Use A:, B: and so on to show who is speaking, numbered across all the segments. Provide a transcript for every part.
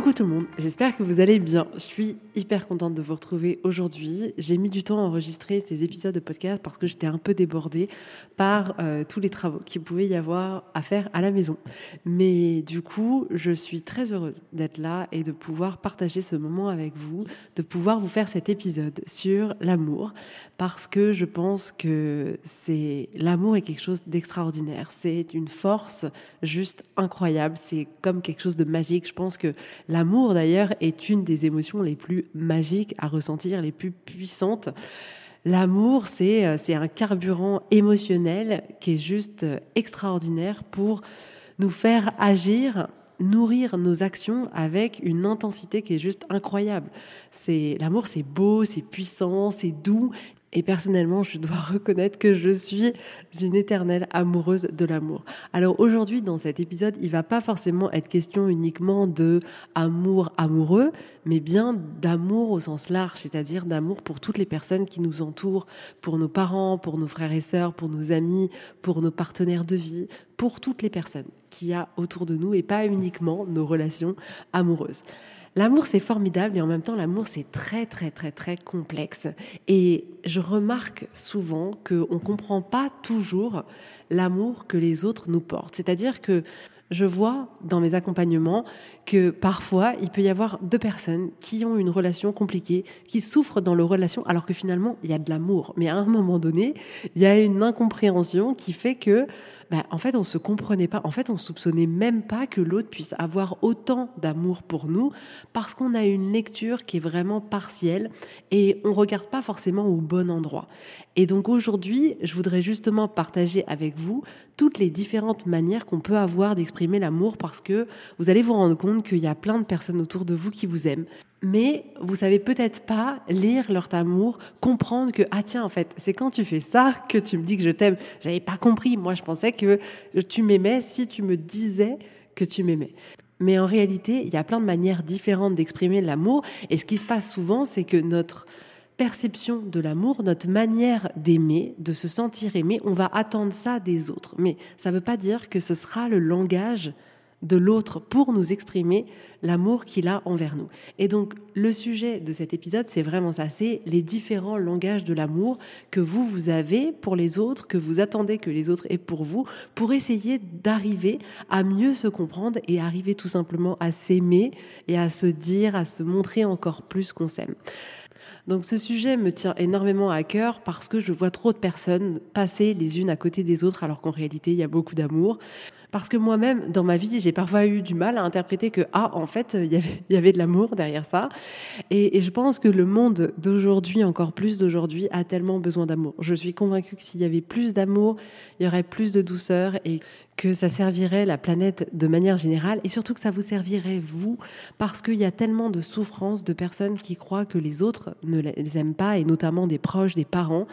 A: Coucou tout le monde, j'espère que vous allez bien. Je suis hyper contente de vous retrouver aujourd'hui. J'ai mis du temps à enregistrer ces épisodes de podcast parce que j'étais un peu débordée par euh, tous les travaux qu'il pouvait y avoir à faire à la maison. Mais du coup, je suis très heureuse d'être là et de pouvoir partager ce moment avec vous, de pouvoir vous faire cet épisode sur l'amour parce que je pense que c'est l'amour est quelque chose d'extraordinaire. C'est une force juste incroyable. C'est comme quelque chose de magique. Je pense que L'amour, d'ailleurs, est une des émotions les plus magiques à ressentir, les plus puissantes. L'amour, c'est, euh, c'est un carburant émotionnel qui est juste euh, extraordinaire pour nous faire agir nourrir nos actions avec une intensité qui est juste incroyable. C'est l'amour, c'est beau, c'est puissant, c'est doux et personnellement, je dois reconnaître que je suis une éternelle amoureuse de l'amour. Alors aujourd'hui, dans cet épisode, il va pas forcément être question uniquement de amour amoureux, mais bien d'amour au sens large, c'est-à-dire d'amour pour toutes les personnes qui nous entourent, pour nos parents, pour nos frères et sœurs, pour nos amis, pour nos partenaires de vie, pour toutes les personnes qu'il y a autour de nous et pas uniquement nos relations amoureuses. L'amour, c'est formidable et en même temps, l'amour, c'est très, très, très, très complexe. Et je remarque souvent qu'on ne comprend pas toujours l'amour que les autres nous portent. C'est-à-dire que je vois dans mes accompagnements que parfois, il peut y avoir deux personnes qui ont une relation compliquée, qui souffrent dans leur relation, alors que finalement, il y a de l'amour. Mais à un moment donné, il y a une incompréhension qui fait que bah, en fait, on se comprenait pas. En fait, on soupçonnait même pas que l'autre puisse avoir autant d'amour pour nous parce qu'on a une lecture qui est vraiment partielle et on regarde pas forcément au bon endroit. Et donc aujourd'hui, je voudrais justement partager avec vous toutes les différentes manières qu'on peut avoir d'exprimer l'amour parce que vous allez vous rendre compte qu'il y a plein de personnes autour de vous qui vous aiment mais vous savez peut-être pas lire leur amour, comprendre que ah tiens en fait c'est quand tu fais ça que tu me dis que je t'aime. J'avais pas compris. Moi je pensais que tu m'aimais si tu me disais que tu m'aimais. Mais en réalité, il y a plein de manières différentes d'exprimer l'amour. Et ce qui se passe souvent, c'est que notre perception de l'amour, notre manière d'aimer, de se sentir aimé, on va attendre ça des autres. Mais ça ne veut pas dire que ce sera le langage de l'autre pour nous exprimer l'amour qu'il a envers nous. Et donc le sujet de cet épisode, c'est vraiment ça, c'est les différents langages de l'amour que vous, vous avez pour les autres, que vous attendez que les autres aient pour vous, pour essayer d'arriver à mieux se comprendre et arriver tout simplement à s'aimer et à se dire, à se montrer encore plus qu'on s'aime. Donc ce sujet me tient énormément à cœur parce que je vois trop de personnes passer les unes à côté des autres alors qu'en réalité il y a beaucoup d'amour. Parce que moi-même, dans ma vie, j'ai parfois eu du mal à interpréter que, ah, en fait, il y avait, il y avait de l'amour derrière ça. Et, et, je pense que le monde d'aujourd'hui, encore plus d'aujourd'hui, a tellement besoin d'amour. Je suis convaincue que s'il y avait plus d'amour, il y aurait plus de douceur et que ça servirait la planète de manière générale et surtout que ça vous servirait vous parce qu'il y a tellement de souffrances de personnes qui croient que les autres ne les aiment pas et notamment des proches, des parents.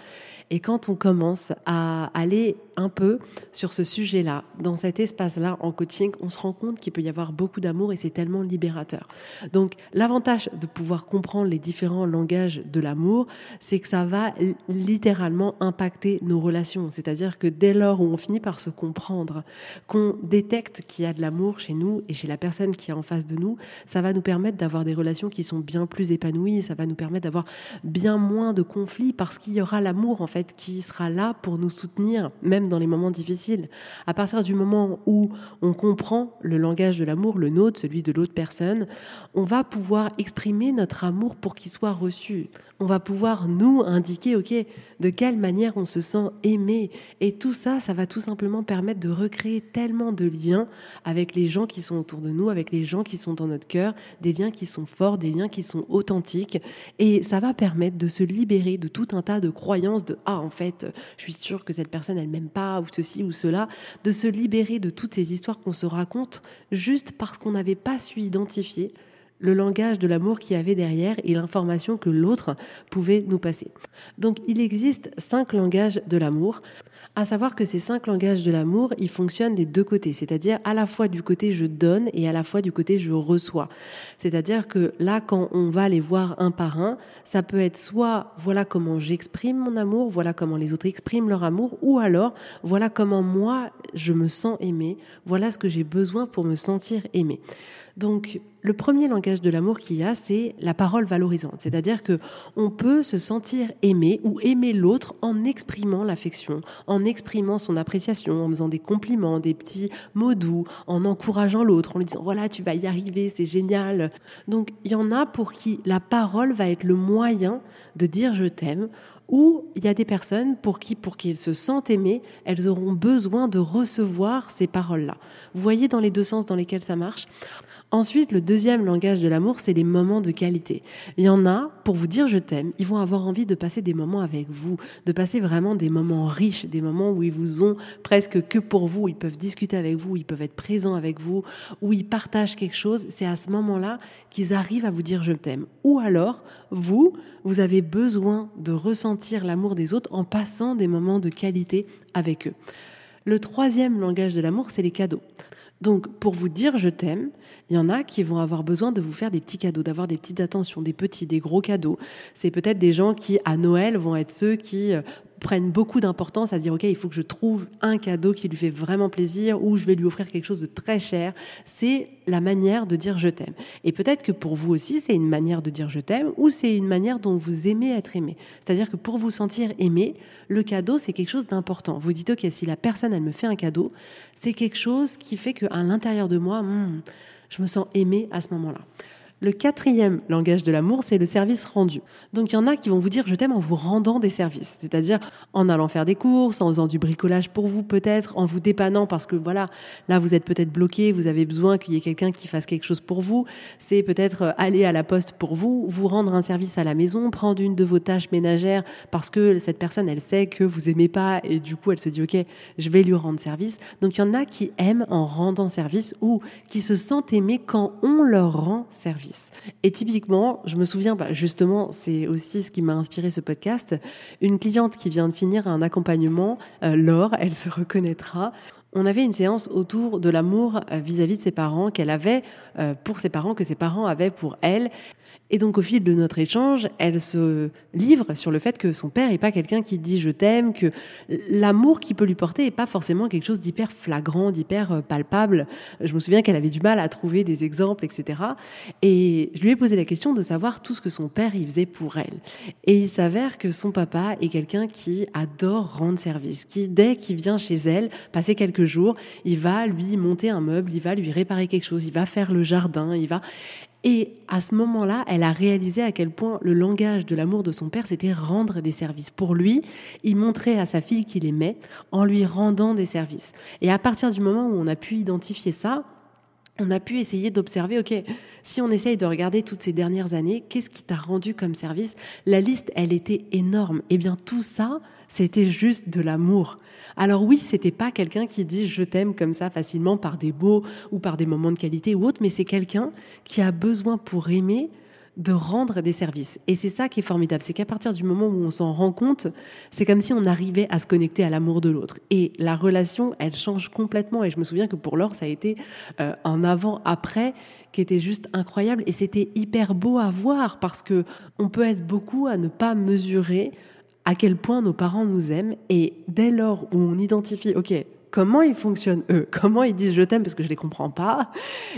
A: Et quand on commence à aller un peu sur ce sujet-là, dans cet espace-là en coaching, on se rend compte qu'il peut y avoir beaucoup d'amour et c'est tellement libérateur. Donc l'avantage de pouvoir comprendre les différents langages de l'amour, c'est que ça va littéralement impacter nos relations. C'est-à-dire que dès lors où on finit par se comprendre, qu'on détecte qu'il y a de l'amour chez nous et chez la personne qui est en face de nous, ça va nous permettre d'avoir des relations qui sont bien plus épanouies, ça va nous permettre d'avoir bien moins de conflits parce qu'il y aura l'amour en fait qui sera là pour nous soutenir, même dans les moments difficiles. À partir du moment où on comprend le langage de l'amour, le nôtre, celui de l'autre personne, on va pouvoir exprimer notre amour pour qu'il soit reçu. On va pouvoir nous indiquer, OK, de quelle manière on se sent aimé. Et tout ça, ça va tout simplement permettre de recréer tellement de liens avec les gens qui sont autour de nous, avec les gens qui sont dans notre cœur, des liens qui sont forts, des liens qui sont authentiques. Et ça va permettre de se libérer de tout un tas de croyances de, ah, en fait, je suis sûre que cette personne, elle m'aime pas, ou ceci ou cela, de se libérer de toutes ces histoires qu'on se raconte juste parce qu'on n'avait pas su identifier le langage de l'amour qu'il y avait derrière et l'information que l'autre pouvait nous passer. Donc il existe cinq langages de l'amour. À savoir que ces cinq langages de l'amour, ils fonctionnent des deux côtés, c'est-à-dire à la fois du côté je donne et à la fois du côté je reçois. C'est-à-dire que là, quand on va les voir un par un, ça peut être soit voilà comment j'exprime mon amour, voilà comment les autres expriment leur amour, ou alors voilà comment moi je me sens aimé, voilà ce que j'ai besoin pour me sentir aimé. Donc, le premier langage de l'amour qu'il y a, c'est la parole valorisante. C'est-à-dire que on peut se sentir aimé ou aimer l'autre en exprimant l'affection, en exprimant son appréciation, en faisant des compliments, des petits mots doux, en encourageant l'autre, en lui disant voilà, tu vas y arriver, c'est génial. Donc, il y en a pour qui la parole va être le moyen de dire je t'aime ou il y a des personnes pour qui, pour qu'elles se sentent aimées, elles auront besoin de recevoir ces paroles-là. Vous voyez dans les deux sens dans lesquels ça marche? Ensuite, le deuxième langage de l'amour, c'est les moments de qualité. Il y en a, pour vous dire je t'aime, ils vont avoir envie de passer des moments avec vous, de passer vraiment des moments riches, des moments où ils vous ont presque que pour vous, ils peuvent discuter avec vous, ils peuvent être présents avec vous, où ils partagent quelque chose. C'est à ce moment-là qu'ils arrivent à vous dire je t'aime. Ou alors, vous, vous avez besoin de ressentir l'amour des autres en passant des moments de qualité avec eux. Le troisième langage de l'amour, c'est les cadeaux. Donc, pour vous dire je t'aime, il y en a qui vont avoir besoin de vous faire des petits cadeaux, d'avoir des petites attentions, des petits, des gros cadeaux. C'est peut-être des gens qui, à Noël, vont être ceux qui euh, prennent beaucoup d'importance à dire ok il faut que je trouve un cadeau qui lui fait vraiment plaisir ou je vais lui offrir quelque chose de très cher. C'est la manière de dire je t'aime. Et peut-être que pour vous aussi c'est une manière de dire je t'aime ou c'est une manière dont vous aimez être aimé. C'est-à-dire que pour vous sentir aimé le cadeau c'est quelque chose d'important. Vous dites ok si la personne elle me fait un cadeau c'est quelque chose qui fait qu'à l'intérieur de moi hmm, je me sens aimé à ce moment-là le quatrième langage de l'amour, c'est le service rendu. Donc il y en a qui vont vous dire je t'aime en vous rendant des services, c'est-à-dire en allant faire des courses, en faisant du bricolage pour vous peut-être, en vous dépannant parce que voilà, là vous êtes peut-être bloqué, vous avez besoin qu'il y ait quelqu'un qui fasse quelque chose pour vous. C'est peut-être euh, aller à la poste pour vous, vous rendre un service à la maison, prendre une de vos tâches ménagères parce que cette personne elle sait que vous aimez pas et du coup elle se dit ok je vais lui rendre service. Donc il y en a qui aiment en rendant service ou qui se sentent aimés quand on leur rend service. Et typiquement, je me souviens, bah, justement, c'est aussi ce qui m'a inspiré ce podcast, une cliente qui vient de finir un accompagnement, euh, Laure, elle se reconnaîtra. On avait une séance autour de l'amour euh, vis-à-vis de ses parents qu'elle avait euh, pour ses parents, que ses parents avaient pour elle. Et donc au fil de notre échange, elle se livre sur le fait que son père n'est pas quelqu'un qui dit je t'aime, que l'amour qu'il peut lui porter n'est pas forcément quelque chose d'hyper flagrant, d'hyper euh, palpable. Je me souviens qu'elle avait du mal à trouver des exemples, etc. Et je lui ai posé la question de savoir tout ce que son père y faisait pour elle. Et il s'avère que son papa est quelqu'un qui adore rendre service, qui dès qu'il vient chez elle, passer quelques jours, il va lui monter un meuble, il va lui réparer quelque chose, il va faire le jardin, il va... Et à ce moment-là, elle a réalisé à quel point le langage de l'amour de son père, c'était rendre des services. Pour lui, il montrait à sa fille qu'il aimait en lui rendant des services. Et à partir du moment où on a pu identifier ça, on a pu essayer d'observer, OK, si on essaye de regarder toutes ces dernières années, qu'est-ce qui t'a rendu comme service? La liste, elle était énorme. Eh bien, tout ça, c'était juste de l'amour. Alors oui, c'était pas quelqu'un qui dit je t'aime comme ça facilement par des mots ou par des moments de qualité ou autre, mais c'est quelqu'un qui a besoin pour aimer de rendre des services. Et c'est ça qui est formidable, c'est qu'à partir du moment où on s'en rend compte, c'est comme si on arrivait à se connecter à l'amour de l'autre. Et la relation, elle change complètement. Et je me souviens que pour Laure, ça a été euh, un avant-après qui était juste incroyable. Et c'était hyper beau à voir parce que on peut être beaucoup à ne pas mesurer à quel point nos parents nous aiment et dès lors où on identifie, ok, comment ils fonctionnent eux, comment ils disent je t'aime parce que je les comprends pas,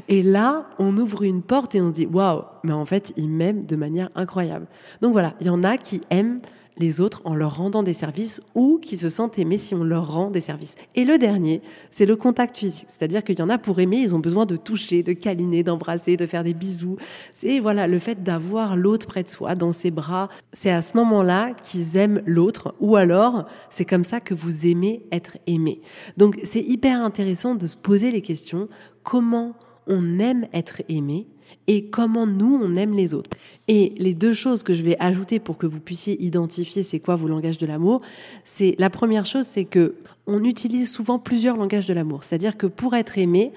A: et là on ouvre une porte et on se dit waouh, mais en fait ils m'aiment de manière incroyable. Donc voilà, il y en a qui aiment les autres en leur rendant des services ou qui se sentent aimés si on leur rend des services. Et le dernier, c'est le contact physique. C'est-à-dire qu'il y en a pour aimer, ils ont besoin de toucher, de câliner, d'embrasser, de faire des bisous. C'est voilà, le fait d'avoir l'autre près de soi, dans ses bras. C'est à ce moment-là qu'ils aiment l'autre ou alors c'est comme ça que vous aimez être aimé. Donc c'est hyper intéressant de se poser les questions. Comment on aime être aimé? Et comment nous, on aime les autres. Et les deux choses que je vais ajouter pour que vous puissiez identifier c'est quoi vos langages de l'amour, c'est la première chose, c'est que on utilise souvent plusieurs langages de l'amour. C'est-à-dire que pour être aimé,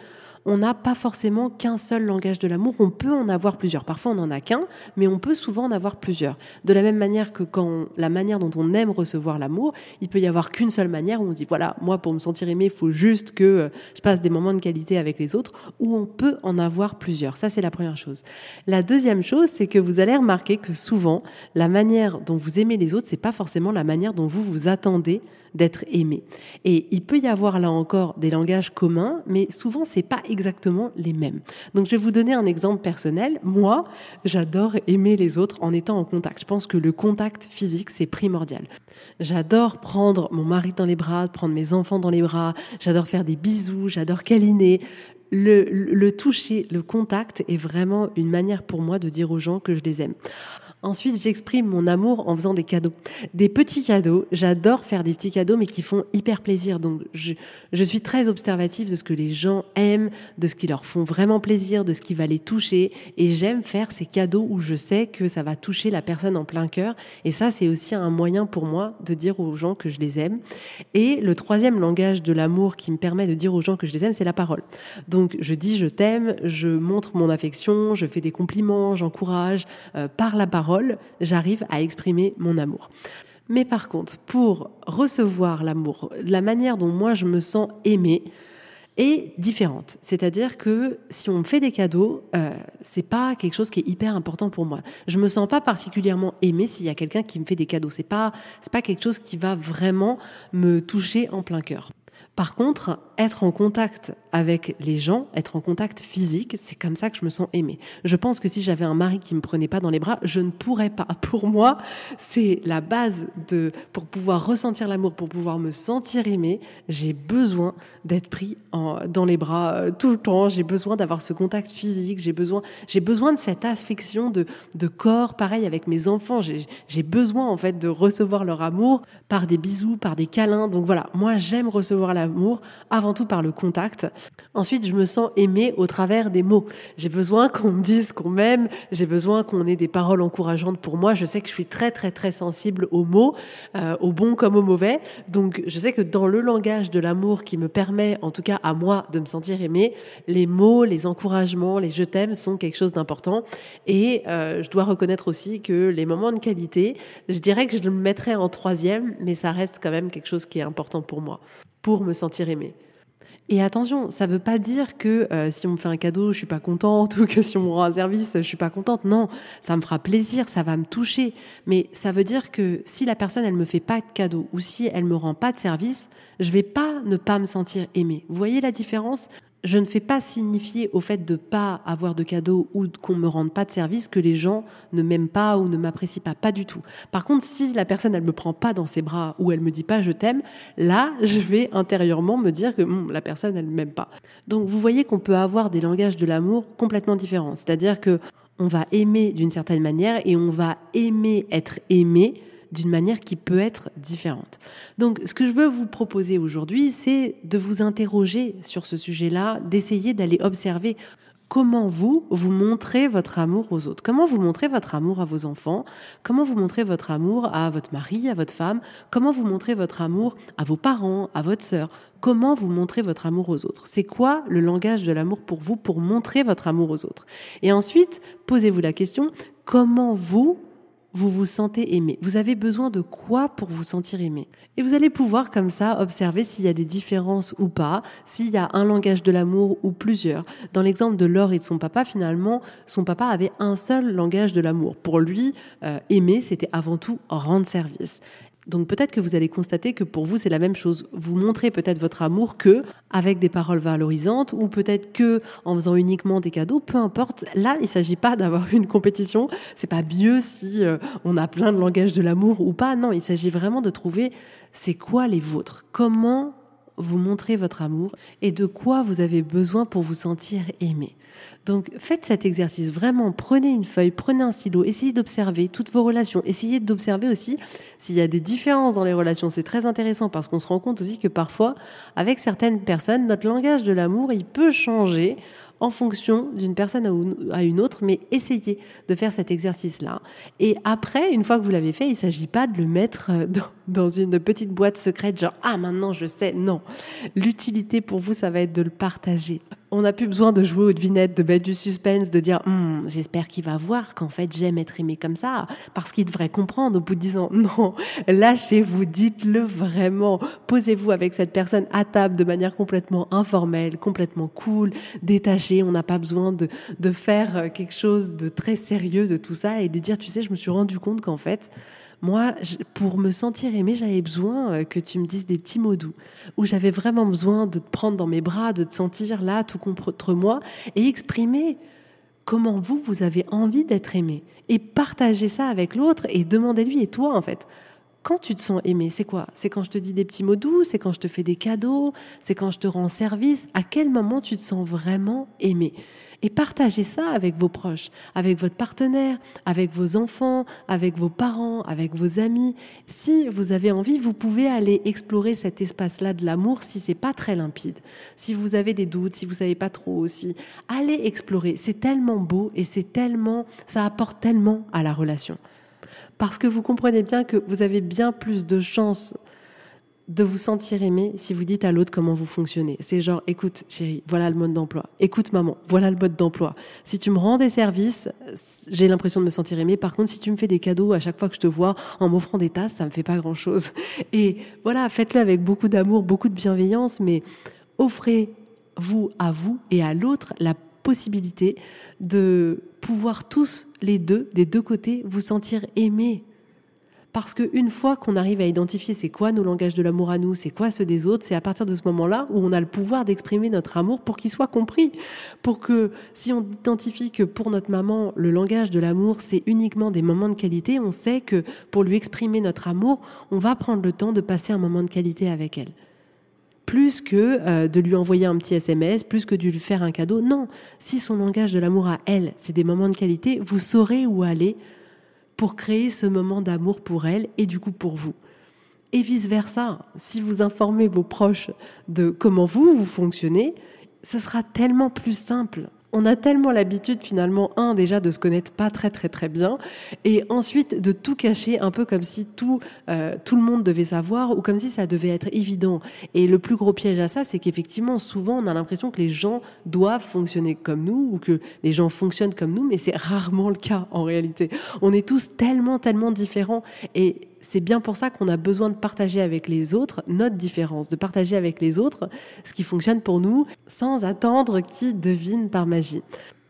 A: on n'a pas forcément qu'un seul langage de l'amour, on peut en avoir plusieurs. Parfois on n'en a qu'un, mais on peut souvent en avoir plusieurs. De la même manière que quand la manière dont on aime recevoir l'amour, il peut y avoir qu'une seule manière où on dit voilà, moi pour me sentir aimé, il faut juste que euh, je passe des moments de qualité avec les autres, ou on peut en avoir plusieurs. Ça c'est la première chose. La deuxième chose, c'est que vous allez remarquer que souvent la manière dont vous aimez les autres, c'est pas forcément la manière dont vous vous attendez d'être aimé. Et il peut y avoir là encore des langages communs, mais souvent c'est pas exactement les mêmes. Donc je vais vous donner un exemple personnel. Moi, j'adore aimer les autres en étant en contact. Je pense que le contact physique c'est primordial. J'adore prendre mon mari dans les bras, prendre mes enfants dans les bras. J'adore faire des bisous, j'adore câliner. Le, le, toucher, le contact est vraiment une manière pour moi de dire aux gens que je les aime. Ensuite, j'exprime mon amour en faisant des cadeaux. Des petits cadeaux. J'adore faire des petits cadeaux, mais qui font hyper plaisir. Donc, je, suis très observative de ce que les gens aiment, de ce qui leur font vraiment plaisir, de ce qui va les toucher. Et j'aime faire ces cadeaux où je sais que ça va toucher la personne en plein cœur. Et ça, c'est aussi un moyen pour moi de dire aux gens que je les aime. Et le troisième langage de l'amour qui me permet de dire aux gens que je les aime, c'est la parole. Donc, je dis je t'aime, je montre mon affection, je fais des compliments, j'encourage euh, par la j'arrive à exprimer mon amour. Mais par contre, pour recevoir l'amour, la manière dont moi je me sens aimée est différente. C'est-à-dire que si on me fait des cadeaux, euh, c'est pas quelque chose qui est hyper important pour moi. Je me sens pas particulièrement aimée s'il y a quelqu'un qui me fait des cadeaux. C'est pas c'est pas quelque chose qui va vraiment me toucher en plein cœur. Par contre, être en contact avec les gens, être en contact physique, c'est comme ça que je me sens aimée. Je pense que si j'avais un mari qui me prenait pas dans les bras, je ne pourrais pas. Pour moi, c'est la base de pour pouvoir ressentir l'amour, pour pouvoir me sentir aimée, j'ai besoin d'être pris dans les bras euh, tout le temps. J'ai besoin d'avoir ce contact physique. J'ai besoin, j'ai besoin de cette affection de, de corps. Pareil avec mes enfants, j'ai besoin en fait de recevoir leur amour par des bisous, par des câlins. Donc voilà, moi j'aime recevoir l'amour avant tout par le contact. Ensuite, je me sens aimée au travers des mots. J'ai besoin qu'on me dise qu'on m'aime. J'ai besoin qu'on ait des paroles encourageantes pour moi. Je sais que je suis très très très sensible aux mots, euh, aux bons comme aux mauvais. Donc je sais que dans le langage de l'amour qui me permet, en tout cas à moi, de me sentir aimée, les mots, les encouragements, les je t'aime sont quelque chose d'important. Et euh, je dois reconnaître aussi que les moments de qualité, je dirais que je le mettrais en troisième, mais ça reste quand même quelque chose qui est important pour moi, pour me sentir aimée. Et attention, ça veut pas dire que euh, si on me fait un cadeau, je suis pas contente ou que si on me rend un service, je suis pas contente. Non, ça me fera plaisir, ça va me toucher. Mais ça veut dire que si la personne elle me fait pas de cadeau ou si elle me rend pas de service, je vais pas ne pas me sentir aimée. Vous voyez la différence? Je ne fais pas signifier au fait de pas avoir de cadeaux ou qu'on me rende pas de service que les gens ne m'aiment pas ou ne m'apprécient pas, pas du tout. Par contre, si la personne elle me prend pas dans ses bras ou elle me dit pas je t'aime, là, je vais intérieurement me dire que la personne elle m'aime pas. Donc vous voyez qu'on peut avoir des langages de l'amour complètement différents, c'est-à-dire que on va aimer d'une certaine manière et on va aimer être aimé d'une manière qui peut être différente. Donc, ce que je veux vous proposer aujourd'hui, c'est de vous interroger sur ce sujet-là, d'essayer d'aller observer comment vous, vous montrez votre amour aux autres. Comment vous montrez votre amour à vos enfants? Comment vous montrez votre amour à votre mari, à votre femme? Comment vous montrez votre amour à vos parents, à votre sœur? Comment vous montrez votre amour aux autres? C'est quoi le langage de l'amour pour vous pour montrer votre amour aux autres? Et ensuite, posez-vous la question, comment vous, vous vous sentez aimé. Vous avez besoin de quoi pour vous sentir aimé? Et vous allez pouvoir comme ça observer s'il y a des différences ou pas, s'il y a un langage de l'amour ou plusieurs. Dans l'exemple de Laure et de son papa, finalement, son papa avait un seul langage de l'amour. Pour lui, euh, aimer, c'était avant tout rendre service. Donc peut-être que vous allez constater que pour vous c'est la même chose. Vous montrez peut-être votre amour que avec des paroles valorisantes ou peut-être que en faisant uniquement des cadeaux, peu importe. Là, il s'agit pas d'avoir une compétition, c'est pas mieux si euh, on a plein de langage de l'amour ou pas. Non, il s'agit vraiment de trouver c'est quoi les vôtres. Comment vous montrez votre amour et de quoi vous avez besoin pour vous sentir aimé. Donc faites cet exercice, vraiment prenez une feuille, prenez un stylo, essayez d'observer toutes vos relations, essayez d'observer aussi s'il y a des différences dans les relations. C'est très intéressant parce qu'on se rend compte aussi que parfois, avec certaines personnes, notre langage de l'amour, il peut changer en fonction d'une personne à une autre, mais essayez de faire cet exercice-là. Et après, une fois que vous l'avez fait, il ne s'agit pas de le mettre euh, dans, une petite boîte secrète, genre ah maintenant je sais. Non, l'utilité pour vous, ça va être de le partager on n'a plus besoin de jouer aux devinettes, de mettre du suspense, de dire hum, j'espère qu'il va voir qu'en fait j'aime être aimé comme ça, parce qu'il devrait comprendre au bout de dix ans. Non, lâchez-vous, dites-le vraiment. Posez-vous avec cette personne à table de manière complètement informelle, complètement cool, détachée. On n'a pas besoin de, de faire quelque chose de très sérieux de tout ça et lui dire, tu sais, je me suis rendu compte qu'en fait, moi, pour me sentir aimée, j'avais besoin euh, que tu me dises des petits mots doux, où j'avais vraiment besoin de te prendre dans mes bras, de te sentir là, tout contre moi, et exprimer comment vous, vous avez envie d'être aimé. Et partager ça avec l'autre et demandez-lui, et toi, en fait, quand tu te sens aimé, c'est quoi? C'est quand je te dis des petits mots doux, c'est quand je te fais des cadeaux, c'est quand je te rends service? À quel moment tu te sens vraiment aimé? Et partagez ça avec vos proches, avec votre partenaire, avec vos enfants, avec vos parents, avec vos amis. Si vous avez envie, vous pouvez aller explorer cet espace-là de l'amour si c'est pas très limpide. Si vous avez des doutes, si vous savez pas trop aussi, allez explorer. C'est tellement beau et c'est tellement, ça apporte tellement à la relation. Parce que vous comprenez bien que vous avez bien plus de chances de vous sentir aimé si vous dites à l'autre comment vous fonctionnez. C'est genre, écoute chérie, voilà le mode d'emploi. Écoute maman, voilà le mode d'emploi. Si tu me rends des services, j'ai l'impression de me sentir aimé. Par contre, si tu me fais des cadeaux à chaque fois que je te vois en m'offrant des tasses, ça me fait pas grand chose. Et voilà, faites-le avec beaucoup d'amour, beaucoup de bienveillance, mais offrez-vous à vous et à l'autre la possibilité de pouvoir tous les deux, des deux côtés, vous sentir aimés parce qu'une fois qu'on arrive à identifier c'est quoi nos langages de l'amour à nous, c'est quoi ceux des autres, c'est à partir de ce moment-là où on a le pouvoir d'exprimer notre amour pour qu'il soit compris. Pour que si on identifie que pour notre maman, le langage de l'amour, c'est uniquement des moments de qualité, on sait que pour lui exprimer notre amour, on va prendre le temps de passer un moment de qualité avec elle plus que euh, de lui envoyer un petit SMS, plus que de lui faire un cadeau. Non, si son langage de l'amour à elle, c'est des moments de qualité, vous saurez où aller pour créer ce moment d'amour pour elle et du coup pour vous. Et vice-versa, si vous informez vos proches de comment vous, vous fonctionnez, ce sera tellement plus simple on a tellement l'habitude finalement, un, déjà de se connaître pas très très très bien, et ensuite de tout cacher un peu comme si tout, euh, tout le monde devait savoir ou comme si ça devait être évident. Et le plus gros piège à ça, c'est qu'effectivement, souvent, on a l'impression que les gens doivent fonctionner comme nous ou que les gens fonctionnent comme nous, mais c'est rarement le cas en réalité. On est tous tellement, tellement différents et c'est bien pour ça qu'on a besoin de partager avec les autres notre différence, de partager avec les autres ce qui fonctionne pour nous sans attendre qu'ils devinent par magie.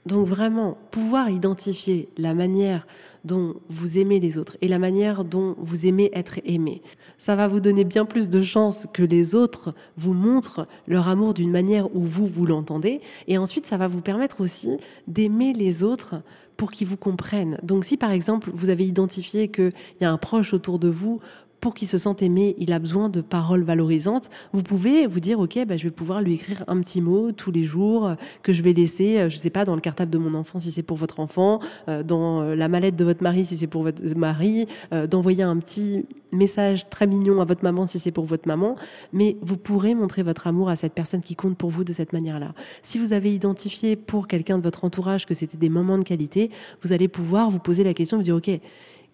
A: Donc vraiment, pouvoir identifier la manière dont vous aimez les autres et la manière dont vous aimez être aimé, ça va vous donner bien plus de chances que les autres vous montrent leur amour d'une manière où vous, vous l'entendez. Et ensuite, ça va vous permettre aussi d'aimer les autres pour qu'ils vous comprennent. Donc si par exemple vous avez identifié qu'il y a un proche autour de vous pour qu'il se sente aimé, il a besoin de paroles valorisantes. Vous pouvez vous dire, OK, bah, je vais pouvoir lui écrire un petit mot tous les jours euh, que je vais laisser, euh, je sais pas, dans le cartable de mon enfant si c'est pour votre enfant, euh, dans la mallette de votre mari si c'est pour votre mari, d'envoyer un petit message très mignon à votre maman si c'est pour votre maman. Mais vous pourrez montrer votre amour à cette personne qui compte pour vous de cette manière-là. Si vous avez identifié pour quelqu'un de votre entourage que c'était des moments de qualité, vous allez pouvoir vous poser la question, vous dire, OK,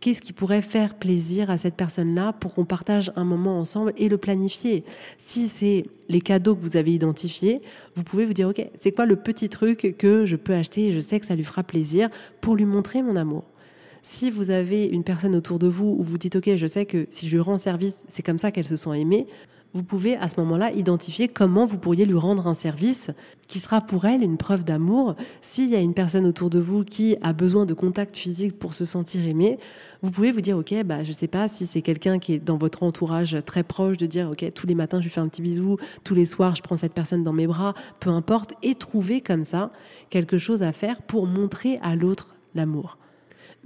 A: qu'est-ce qui pourrait faire plaisir à cette personne-là pour qu'on partage un moment ensemble et le planifier. Si c'est les cadeaux que vous avez identifiés, vous pouvez vous dire, OK, c'est quoi le petit truc que je peux acheter et je sais que ça lui fera plaisir pour lui montrer mon amour. Si vous avez une personne autour de vous où vous dites, OK, je sais que si je rends service, c'est comme ça qu'elle se sent aimée, vous pouvez à ce moment-là identifier comment vous pourriez lui rendre un service qui sera pour elle une preuve d'amour. S'il y a une personne autour de vous qui a besoin de contact physique pour se sentir aimé, vous pouvez vous dire, OK, bah, je sais pas si c'est quelqu'un qui est dans votre entourage très proche, de dire, OK, tous les matins, je lui fais un petit bisou, tous les soirs, je prends cette personne dans mes bras, peu importe, et trouver comme ça quelque chose à faire pour montrer à l'autre l'amour.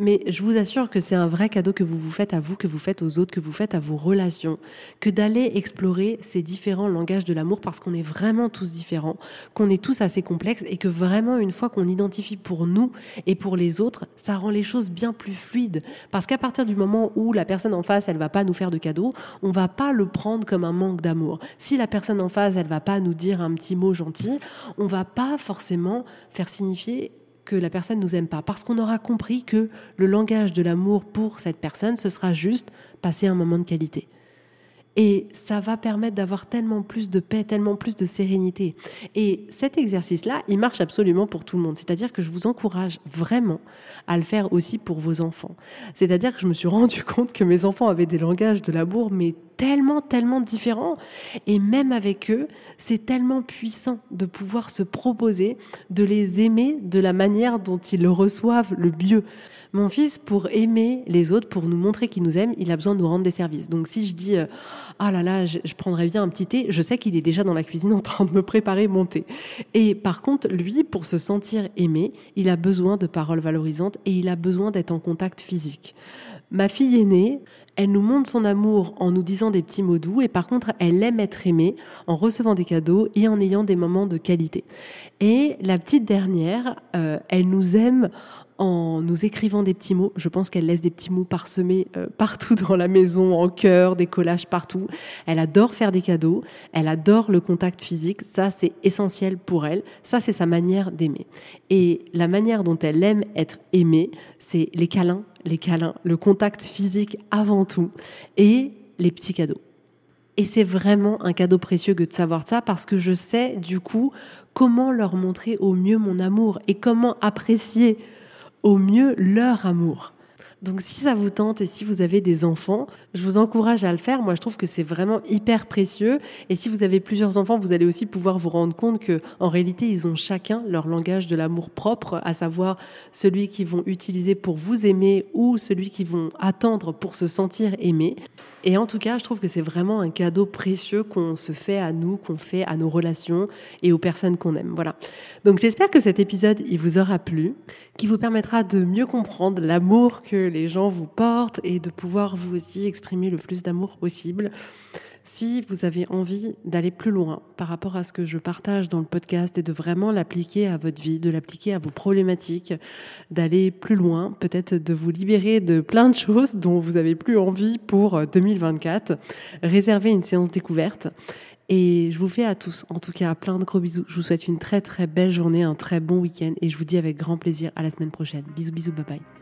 A: Mais je vous assure que c'est un vrai cadeau que vous vous faites à vous, que vous faites aux autres, que vous faites à vos relations, que d'aller explorer ces différents langages de l'amour parce qu'on est vraiment tous différents, qu'on est tous assez complexes et que vraiment une fois qu'on identifie pour nous et pour les autres, ça rend les choses bien plus fluides. Parce qu'à partir du moment où la personne en face, elle va pas nous faire de cadeaux, on va pas le prendre comme un manque d'amour. Si la personne en face, elle va pas nous dire un petit mot gentil, on va pas forcément faire signifier que la personne nous aime pas, parce qu'on aura compris que le langage de l'amour pour cette personne, ce sera juste passer un moment de qualité. Et ça va permettre d'avoir tellement plus de paix, tellement plus de sérénité. Et cet exercice-là, il marche absolument pour tout le monde. C'est-à-dire que je vous encourage vraiment à le faire aussi pour vos enfants. C'est-à-dire que je me suis rendu compte que mes enfants avaient des langages de l'amour, mais tellement, tellement différents. Et même avec eux, c'est tellement puissant de pouvoir se proposer de les aimer de la manière dont ils le reçoivent le mieux. Mon fils, pour aimer les autres, pour nous montrer qu'il nous aime, il a besoin de nous rendre des services. Donc si je dis, euh, ah là là, je, prendrais bien un petit thé, je sais qu'il est déjà dans la cuisine en train de me préparer mon thé. Et par contre, lui, pour se sentir aimé, il a besoin de paroles valorisantes et il a besoin d'être en contact physique. Ma fille aînée, elle nous montre son amour en nous disant des petits mots doux et par contre, elle aime être aimée en recevant des cadeaux et en ayant des moments de qualité. Et la petite dernière, euh, elle nous aime en nous écrivant des petits mots. Je pense qu'elle laisse des petits mots parsemés euh, partout dans la maison, en cœur, des collages partout. Elle adore faire des cadeaux, elle adore le contact physique. Ça, c'est essentiel pour elle. Ça, c'est sa manière d'aimer. Et la manière dont elle aime être aimée, c'est les câlins, les câlins, le contact physique avant tout et les petits cadeaux. Et c'est vraiment un cadeau précieux que de savoir ça parce que je sais du coup comment leur montrer au mieux mon amour et comment apprécier au mieux leur amour. Donc si ça vous tente et si vous avez des enfants, je vous encourage à le faire. Moi, je trouve que c'est vraiment hyper précieux. Et si vous avez plusieurs enfants, vous allez aussi pouvoir vous rendre compte que, en réalité, ils ont chacun leur langage de l'amour propre, à savoir celui qu'ils vont utiliser pour vous aimer ou celui qu'ils vont attendre pour se sentir aimé. Et en tout cas, je trouve que c'est vraiment un cadeau précieux qu'on se fait à nous, qu'on fait à nos relations et aux personnes qu'on aime. Voilà. Donc j'espère que cet épisode, il vous aura plu, qui vous permettra de mieux comprendre l'amour que les gens vous portent et de pouvoir vous aussi exprimer le plus d'amour possible. Si vous avez envie d'aller plus loin par rapport à ce que je partage dans le podcast et de vraiment l'appliquer à votre vie, de l'appliquer à vos problématiques, d'aller plus loin, peut-être de vous libérer de plein de choses dont vous avez plus envie pour 2024, réservez une séance découverte. Et je vous fais à tous, en tout cas, plein de gros bisous. Je vous souhaite une très très belle journée, un très bon week-end et je vous dis avec grand plaisir à la semaine prochaine. Bisous, bisous, bye bye.